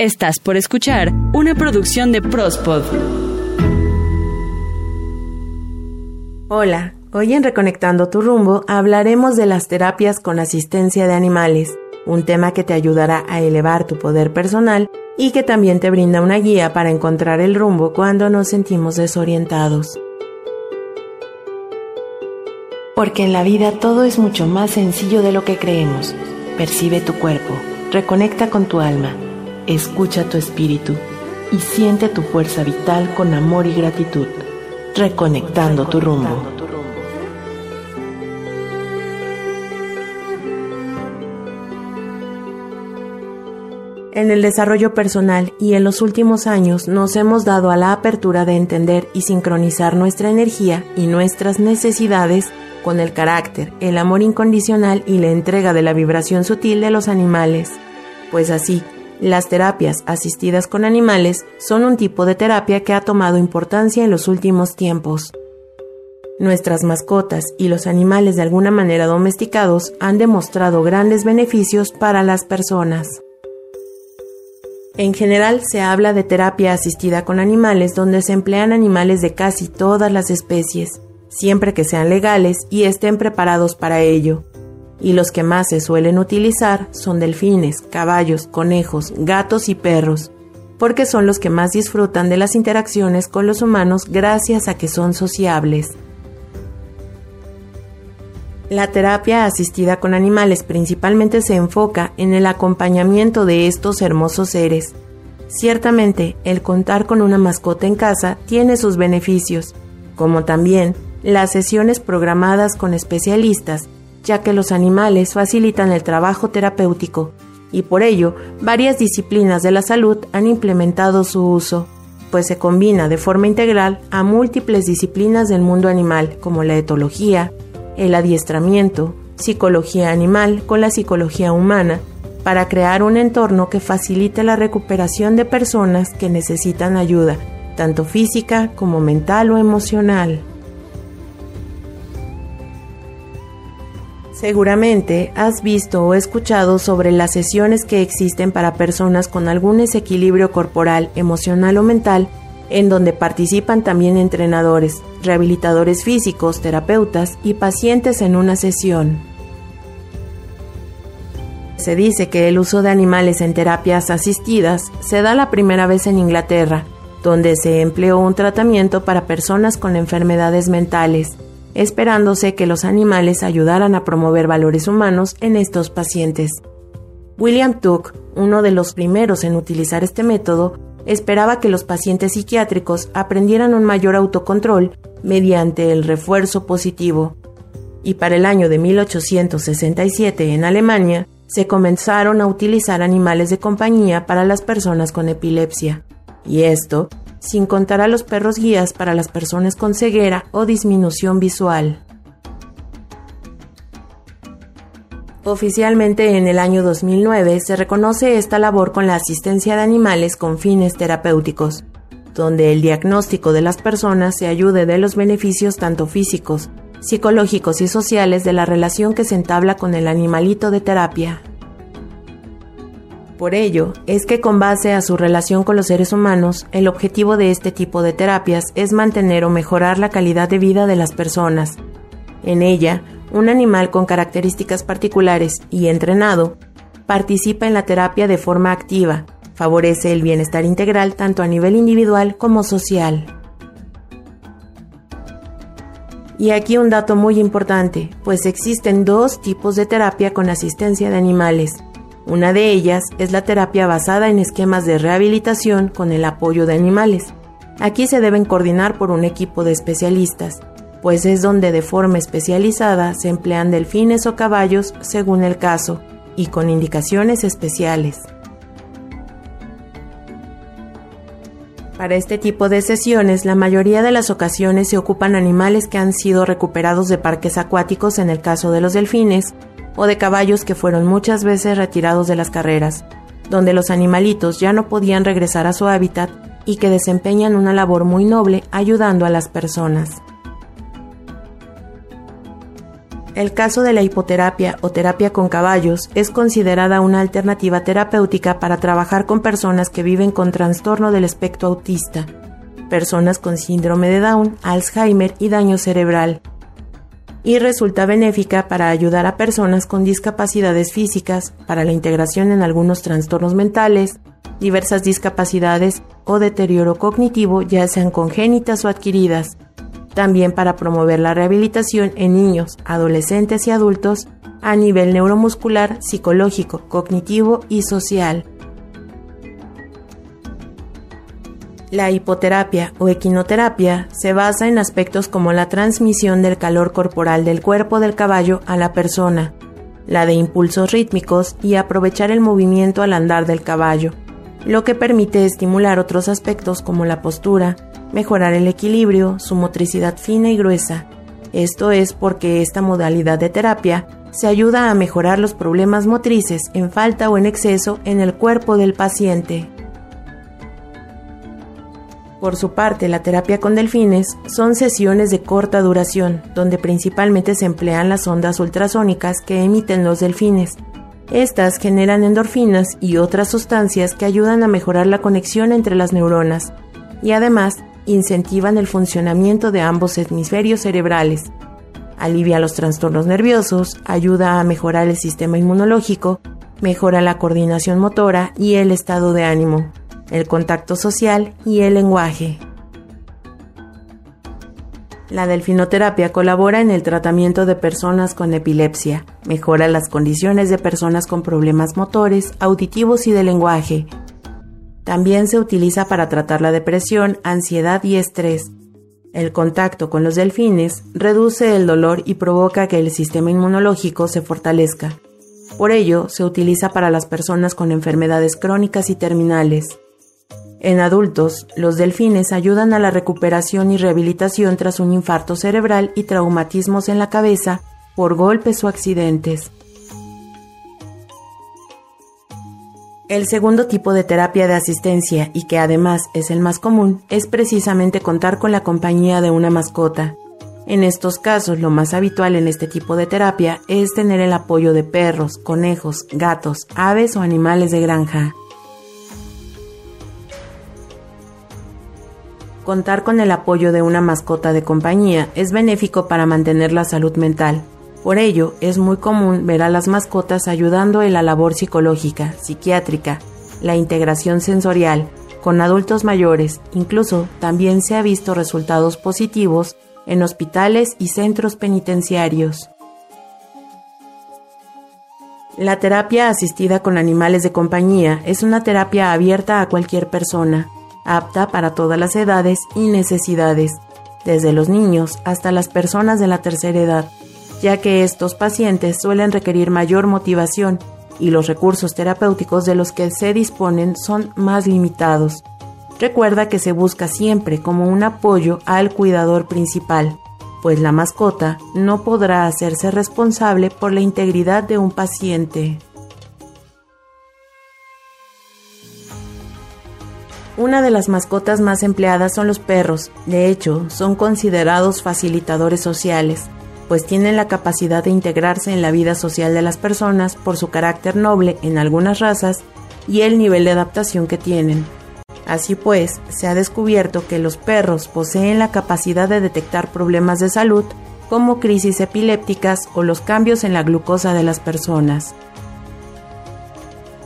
Estás por escuchar una producción de Prospod. Hola, hoy en Reconectando tu rumbo hablaremos de las terapias con asistencia de animales, un tema que te ayudará a elevar tu poder personal y que también te brinda una guía para encontrar el rumbo cuando nos sentimos desorientados. Porque en la vida todo es mucho más sencillo de lo que creemos. Percibe tu cuerpo, reconecta con tu alma Escucha tu espíritu y siente tu fuerza vital con amor y gratitud, reconectando tu rumbo. En el desarrollo personal y en los últimos años nos hemos dado a la apertura de entender y sincronizar nuestra energía y nuestras necesidades con el carácter, el amor incondicional y la entrega de la vibración sutil de los animales. Pues así, las terapias asistidas con animales son un tipo de terapia que ha tomado importancia en los últimos tiempos. Nuestras mascotas y los animales de alguna manera domesticados han demostrado grandes beneficios para las personas. En general se habla de terapia asistida con animales donde se emplean animales de casi todas las especies, siempre que sean legales y estén preparados para ello y los que más se suelen utilizar son delfines, caballos, conejos, gatos y perros, porque son los que más disfrutan de las interacciones con los humanos gracias a que son sociables. La terapia asistida con animales principalmente se enfoca en el acompañamiento de estos hermosos seres. Ciertamente, el contar con una mascota en casa tiene sus beneficios, como también las sesiones programadas con especialistas ya que los animales facilitan el trabajo terapéutico y por ello varias disciplinas de la salud han implementado su uso, pues se combina de forma integral a múltiples disciplinas del mundo animal como la etología, el adiestramiento, psicología animal con la psicología humana, para crear un entorno que facilite la recuperación de personas que necesitan ayuda, tanto física como mental o emocional. Seguramente has visto o escuchado sobre las sesiones que existen para personas con algún desequilibrio corporal, emocional o mental, en donde participan también entrenadores, rehabilitadores físicos, terapeutas y pacientes en una sesión. Se dice que el uso de animales en terapias asistidas se da la primera vez en Inglaterra, donde se empleó un tratamiento para personas con enfermedades mentales esperándose que los animales ayudaran a promover valores humanos en estos pacientes. William Tuck, uno de los primeros en utilizar este método, esperaba que los pacientes psiquiátricos aprendieran un mayor autocontrol mediante el refuerzo positivo. Y para el año de 1867 en Alemania, se comenzaron a utilizar animales de compañía para las personas con epilepsia. Y esto sin contar a los perros guías para las personas con ceguera o disminución visual. Oficialmente en el año 2009 se reconoce esta labor con la asistencia de animales con fines terapéuticos, donde el diagnóstico de las personas se ayude de los beneficios tanto físicos, psicológicos y sociales de la relación que se entabla con el animalito de terapia. Por ello, es que con base a su relación con los seres humanos, el objetivo de este tipo de terapias es mantener o mejorar la calidad de vida de las personas. En ella, un animal con características particulares y entrenado participa en la terapia de forma activa, favorece el bienestar integral tanto a nivel individual como social. Y aquí un dato muy importante, pues existen dos tipos de terapia con asistencia de animales, una de ellas es la terapia basada en esquemas de rehabilitación con el apoyo de animales. Aquí se deben coordinar por un equipo de especialistas, pues es donde de forma especializada se emplean delfines o caballos según el caso y con indicaciones especiales. Para este tipo de sesiones, la mayoría de las ocasiones se ocupan animales que han sido recuperados de parques acuáticos en el caso de los delfines o de caballos que fueron muchas veces retirados de las carreras, donde los animalitos ya no podían regresar a su hábitat y que desempeñan una labor muy noble ayudando a las personas. El caso de la hipoterapia o terapia con caballos es considerada una alternativa terapéutica para trabajar con personas que viven con trastorno del espectro autista, personas con síndrome de Down, Alzheimer y daño cerebral, y resulta benéfica para ayudar a personas con discapacidades físicas, para la integración en algunos trastornos mentales, diversas discapacidades o deterioro cognitivo, ya sean congénitas o adquiridas, también para promover la rehabilitación en niños, adolescentes y adultos a nivel neuromuscular, psicológico, cognitivo y social. La hipoterapia o equinoterapia se basa en aspectos como la transmisión del calor corporal del cuerpo del caballo a la persona, la de impulsos rítmicos y aprovechar el movimiento al andar del caballo, lo que permite estimular otros aspectos como la postura, mejorar el equilibrio, su motricidad fina y gruesa. Esto es porque esta modalidad de terapia se ayuda a mejorar los problemas motrices en falta o en exceso en el cuerpo del paciente. Por su parte, la terapia con delfines son sesiones de corta duración, donde principalmente se emplean las ondas ultrasónicas que emiten los delfines. Estas generan endorfinas y otras sustancias que ayudan a mejorar la conexión entre las neuronas y además incentivan el funcionamiento de ambos hemisferios cerebrales. Alivia los trastornos nerviosos, ayuda a mejorar el sistema inmunológico, mejora la coordinación motora y el estado de ánimo, el contacto social y el lenguaje. La delfinoterapia colabora en el tratamiento de personas con epilepsia, mejora las condiciones de personas con problemas motores, auditivos y de lenguaje, también se utiliza para tratar la depresión, ansiedad y estrés. El contacto con los delfines reduce el dolor y provoca que el sistema inmunológico se fortalezca. Por ello, se utiliza para las personas con enfermedades crónicas y terminales. En adultos, los delfines ayudan a la recuperación y rehabilitación tras un infarto cerebral y traumatismos en la cabeza por golpes o accidentes. El segundo tipo de terapia de asistencia, y que además es el más común, es precisamente contar con la compañía de una mascota. En estos casos, lo más habitual en este tipo de terapia es tener el apoyo de perros, conejos, gatos, aves o animales de granja. Contar con el apoyo de una mascota de compañía es benéfico para mantener la salud mental, por ello, es muy común ver a las mascotas ayudando en la labor psicológica, psiquiátrica, la integración sensorial, con adultos mayores, incluso también se ha visto resultados positivos en hospitales y centros penitenciarios. La terapia asistida con animales de compañía es una terapia abierta a cualquier persona, apta para todas las edades y necesidades, desde los niños hasta las personas de la tercera edad ya que estos pacientes suelen requerir mayor motivación y los recursos terapéuticos de los que se disponen son más limitados. Recuerda que se busca siempre como un apoyo al cuidador principal, pues la mascota no podrá hacerse responsable por la integridad de un paciente. Una de las mascotas más empleadas son los perros, de hecho, son considerados facilitadores sociales pues tienen la capacidad de integrarse en la vida social de las personas por su carácter noble en algunas razas y el nivel de adaptación que tienen. Así pues, se ha descubierto que los perros poseen la capacidad de detectar problemas de salud como crisis epilépticas o los cambios en la glucosa de las personas.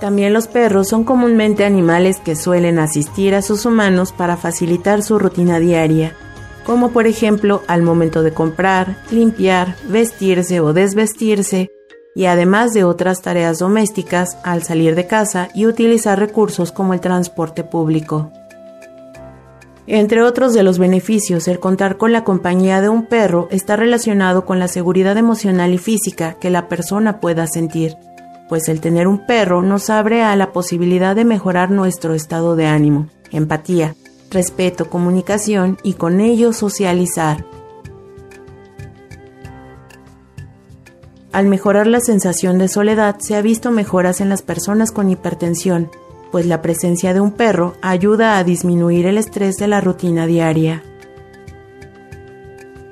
También los perros son comúnmente animales que suelen asistir a sus humanos para facilitar su rutina diaria, como por ejemplo al momento de comprar, limpiar, vestirse o desvestirse, y además de otras tareas domésticas al salir de casa y utilizar recursos como el transporte público. Entre otros de los beneficios, el contar con la compañía de un perro está relacionado con la seguridad emocional y física que la persona pueda sentir, pues el tener un perro nos abre a la posibilidad de mejorar nuestro estado de ánimo, empatía, respeto, comunicación y con ello socializar. Al mejorar la sensación de soledad se ha visto mejoras en las personas con hipertensión, pues la presencia de un perro ayuda a disminuir el estrés de la rutina diaria.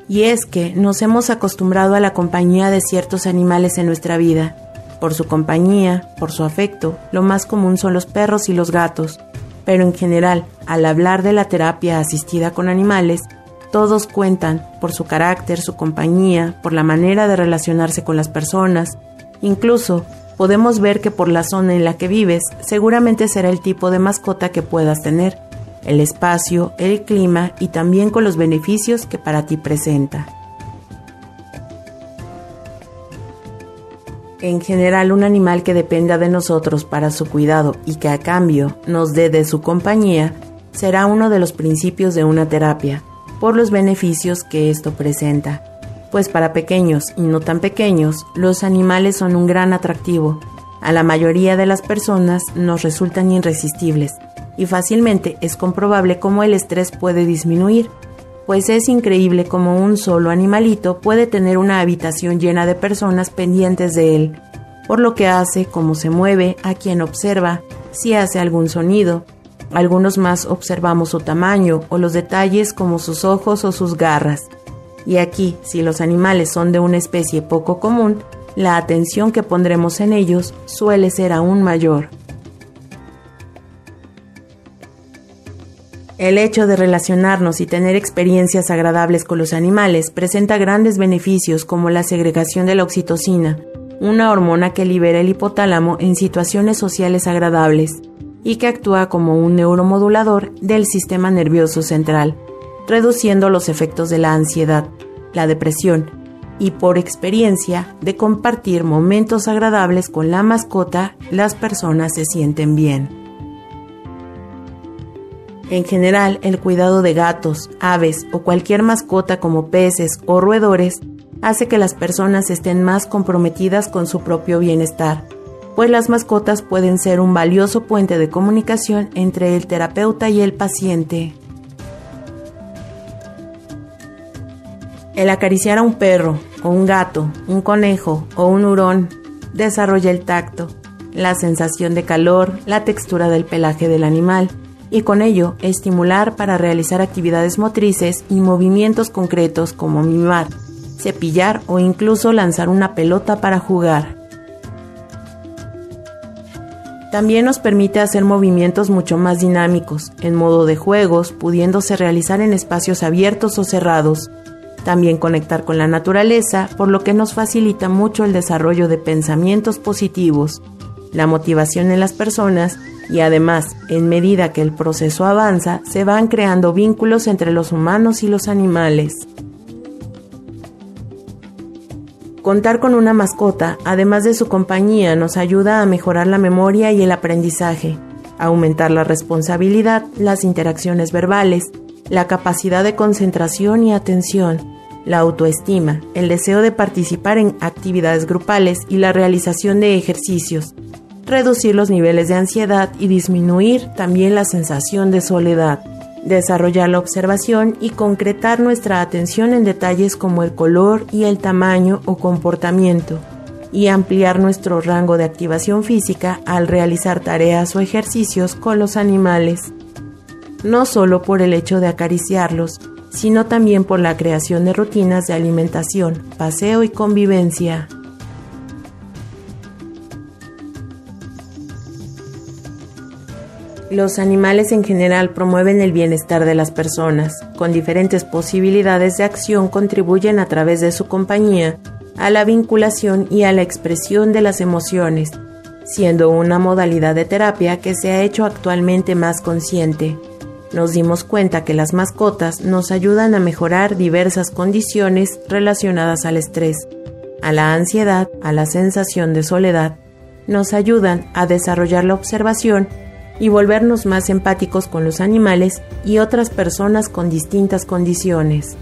Y es que nos hemos acostumbrado a la compañía de ciertos animales en nuestra vida. Por su compañía, por su afecto, lo más común son los perros y los gatos. Pero en general, al hablar de la terapia asistida con animales, todos cuentan por su carácter, su compañía, por la manera de relacionarse con las personas. Incluso podemos ver que por la zona en la que vives seguramente será el tipo de mascota que puedas tener el espacio, el clima y también con los beneficios que para ti presenta. En general, un animal que dependa de nosotros para su cuidado y que a cambio nos dé de su compañía será uno de los principios de una terapia, por los beneficios que esto presenta. Pues para pequeños y no tan pequeños, los animales son un gran atractivo. A la mayoría de las personas nos resultan irresistibles y fácilmente es comprobable cómo el estrés puede disminuir, pues es increíble cómo un solo animalito puede tener una habitación llena de personas pendientes de él, por lo que hace, cómo se mueve, a quien observa, si hace algún sonido. Algunos más observamos su tamaño o los detalles como sus ojos o sus garras. Y aquí, si los animales son de una especie poco común, la atención que pondremos en ellos suele ser aún mayor. El hecho de relacionarnos y tener experiencias agradables con los animales presenta grandes beneficios como la segregación de la oxitocina, una hormona que libera el hipotálamo en situaciones sociales agradables y que actúa como un neuromodulador del sistema nervioso central, reduciendo los efectos de la ansiedad, la depresión y por experiencia de compartir momentos agradables con la mascota, las personas se sienten bien. En general, el cuidado de gatos, aves o cualquier mascota como peces o roedores hace que las personas estén más comprometidas con su propio bienestar, pues las mascotas pueden ser un valioso puente de comunicación entre el terapeuta y el paciente. El acariciar a un perro o un gato, un conejo o un hurón desarrolla el tacto, la sensación de calor, la textura del pelaje del animal, y con ello estimular para realizar actividades motrices y movimientos concretos como mimar, cepillar o incluso lanzar una pelota para jugar. También nos permite hacer movimientos mucho más dinámicos, en modo de juegos, pudiéndose realizar en espacios abiertos o cerrados. También conectar con la naturaleza, por lo que nos facilita mucho el desarrollo de pensamientos positivos, la motivación en las personas y además, en medida que el proceso avanza, se van creando vínculos entre los humanos y los animales. Contar con una mascota, además de su compañía, nos ayuda a mejorar la memoria y el aprendizaje, aumentar la responsabilidad, las interacciones verbales, la capacidad de concentración y atención, la autoestima, el deseo de participar en actividades grupales y la realización de ejercicios, reducir los niveles de ansiedad y disminuir también la sensación de soledad, desarrollar la observación y concretar nuestra atención en detalles como el color y el tamaño o comportamiento, y ampliar nuestro rango de activación física al realizar tareas o ejercicios con los animales, no solo por el hecho de acariciarlos, sino también por la creación de rutinas de alimentación, paseo y convivencia. Los animales en general promueven el bienestar de las personas, con diferentes posibilidades de acción contribuyen a través de su compañía a la vinculación y a la expresión de las emociones, siendo una modalidad de terapia que se ha hecho actualmente más consciente. Nos dimos cuenta que las mascotas nos ayudan a mejorar diversas condiciones relacionadas al estrés, a la ansiedad, a la sensación de soledad, nos ayudan a desarrollar la observación y volvernos más empáticos con los animales y otras personas con distintas condiciones.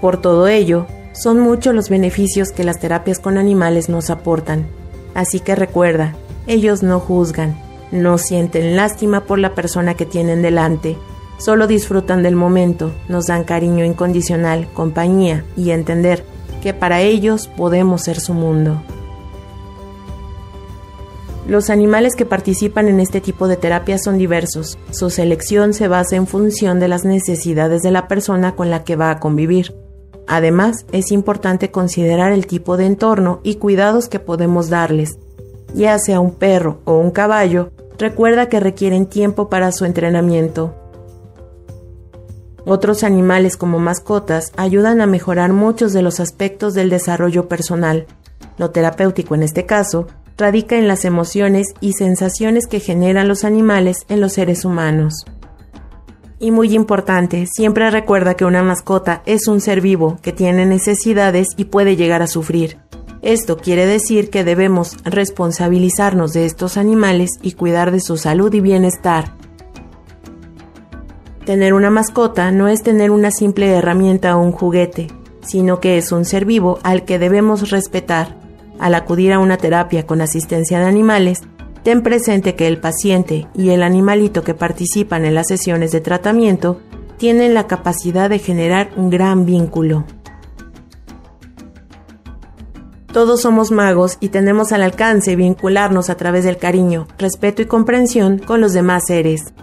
Por todo ello, son muchos los beneficios que las terapias con animales nos aportan. Así que recuerda, ellos no juzgan, no sienten lástima por la persona que tienen delante, solo disfrutan del momento, nos dan cariño incondicional, compañía y entender que para ellos podemos ser su mundo. Los animales que participan en este tipo de terapia son diversos. Su selección se basa en función de las necesidades de la persona con la que va a convivir. Además, es importante considerar el tipo de entorno y cuidados que podemos darles. Ya sea un perro o un caballo, recuerda que requieren tiempo para su entrenamiento. Otros animales como mascotas ayudan a mejorar muchos de los aspectos del desarrollo personal. Lo terapéutico en este caso radica en las emociones y sensaciones que generan los animales en los seres humanos. Y muy importante, siempre recuerda que una mascota es un ser vivo que tiene necesidades y puede llegar a sufrir. Esto quiere decir que debemos responsabilizarnos de estos animales y cuidar de su salud y bienestar. Tener una mascota no es tener una simple herramienta o un juguete, sino que es un ser vivo al que debemos respetar. Al acudir a una terapia con asistencia de animales, ten presente que el paciente y el animalito que participan en las sesiones de tratamiento tienen la capacidad de generar un gran vínculo. Todos somos magos y tenemos al alcance vincularnos a través del cariño, respeto y comprensión con los demás seres.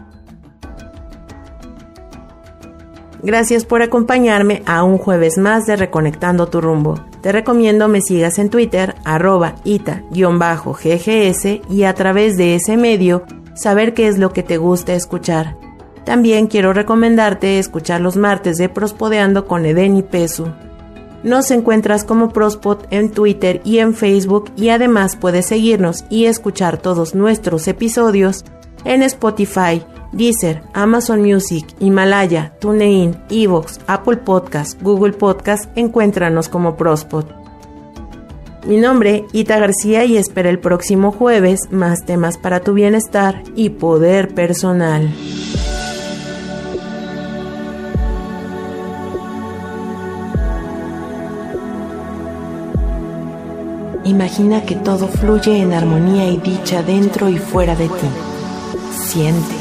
Gracias por acompañarme a un jueves más de Reconectando tu rumbo. Te recomiendo me sigas en Twitter, arroba ita-ggs y a través de ese medio saber qué es lo que te gusta escuchar. También quiero recomendarte escuchar los martes de Prospodeando con Eden y Pesu. Nos encuentras como Prospod en Twitter y en Facebook y además puedes seguirnos y escuchar todos nuestros episodios en Spotify, Deezer, Amazon Music, Himalaya, TuneIn, Evox, Apple Podcast, Google Podcast, encuéntranos como Prospot. Mi nombre, Ita García, y espera el próximo jueves más temas para tu bienestar y poder personal. Imagina que todo fluye en armonía y dicha dentro y fuera de ti. Siente